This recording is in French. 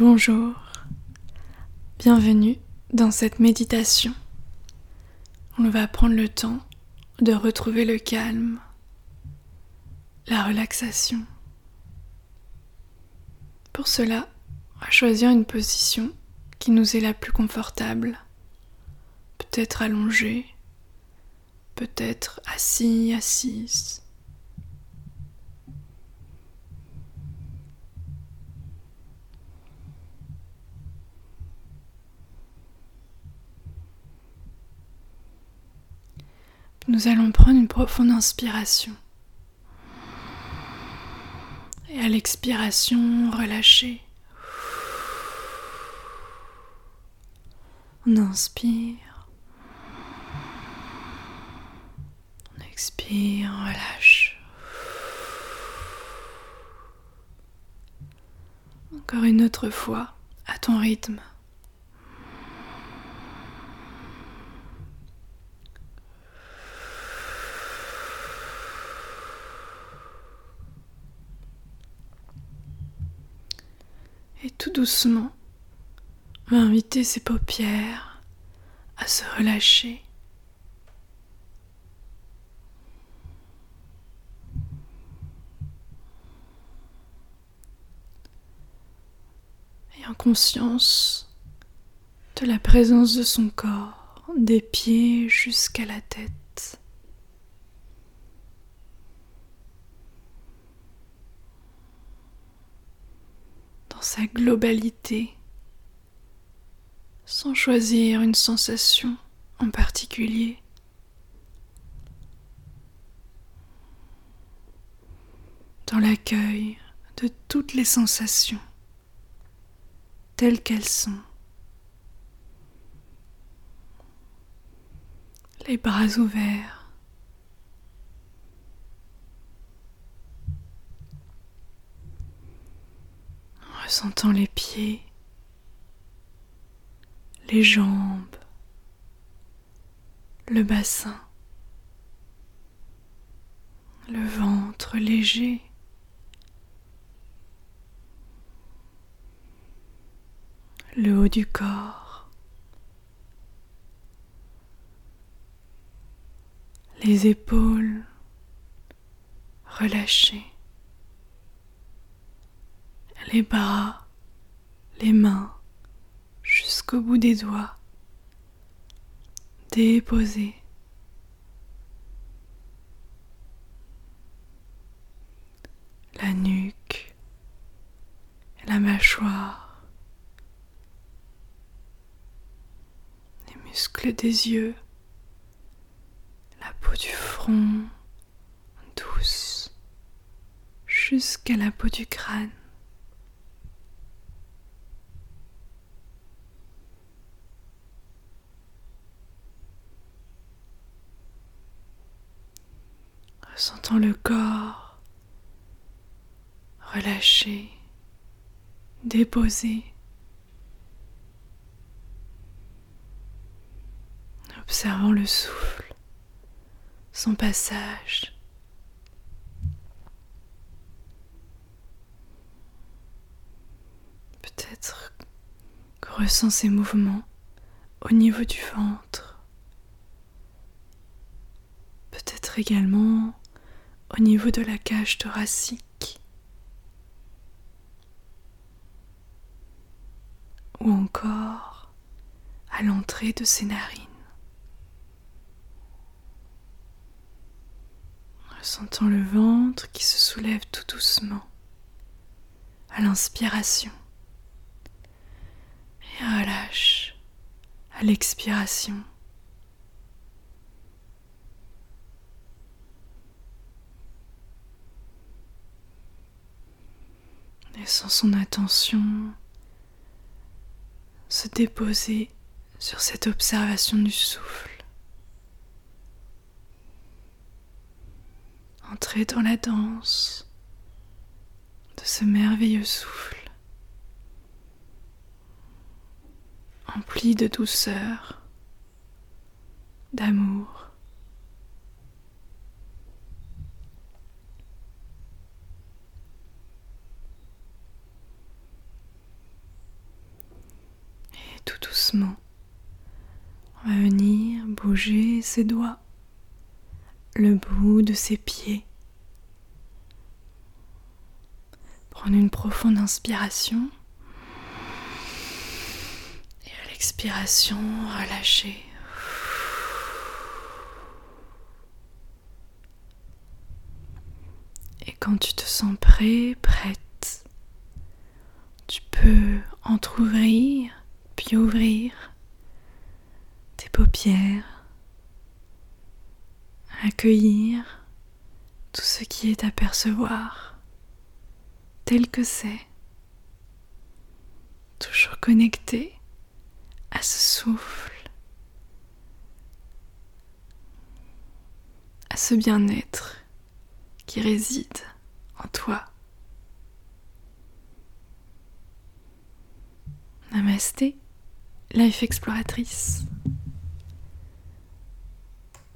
Bonjour, bienvenue dans cette méditation. On va prendre le temps de retrouver le calme, la relaxation. Pour cela, on va choisir une position qui nous est la plus confortable. Peut-être allongé, peut-être assis, assise. Nous allons prendre une profonde inspiration. Et à l'expiration, relâcher. On inspire. On expire, on relâche. Encore une autre fois, à ton rythme. Tout doucement, va inviter ses paupières à se relâcher. Ayant conscience de la présence de son corps, des pieds jusqu'à la tête. Sa globalité, sans choisir une sensation en particulier. Dans l'accueil de toutes les sensations telles qu'elles sont. Les bras ouverts. Ressentant les pieds, les jambes, le bassin, le ventre léger. le haut du corps, les épaules relâchées les bras, les mains, jusqu'au bout des doigts, déposés. La nuque, la mâchoire, les muscles des yeux, la peau du front douce jusqu'à la peau du crâne. Sentant le corps relâché, déposé. Observant le souffle, son passage. Peut-être que ressent ses mouvements au niveau du ventre. Peut-être également au niveau de la cage thoracique ou encore à l'entrée de ses narines. Ressentant le ventre qui se soulève tout doucement à l'inspiration et relâche à l'expiration. Laissant son attention se déposer sur cette observation du souffle. Entrer dans la danse de ce merveilleux souffle, empli de douceur, d'amour. On va venir bouger ses doigts, le bout de ses pieds. Prendre une profonde inspiration. Et à l'expiration, relâcher. Et quand tu te sens prêt, prête, tu peux entr'ouvrir ouvrir tes paupières, accueillir tout ce qui est à percevoir tel que c'est, toujours connecté à ce souffle, à ce bien-être qui réside en toi. Namasté, Life Exploratrice.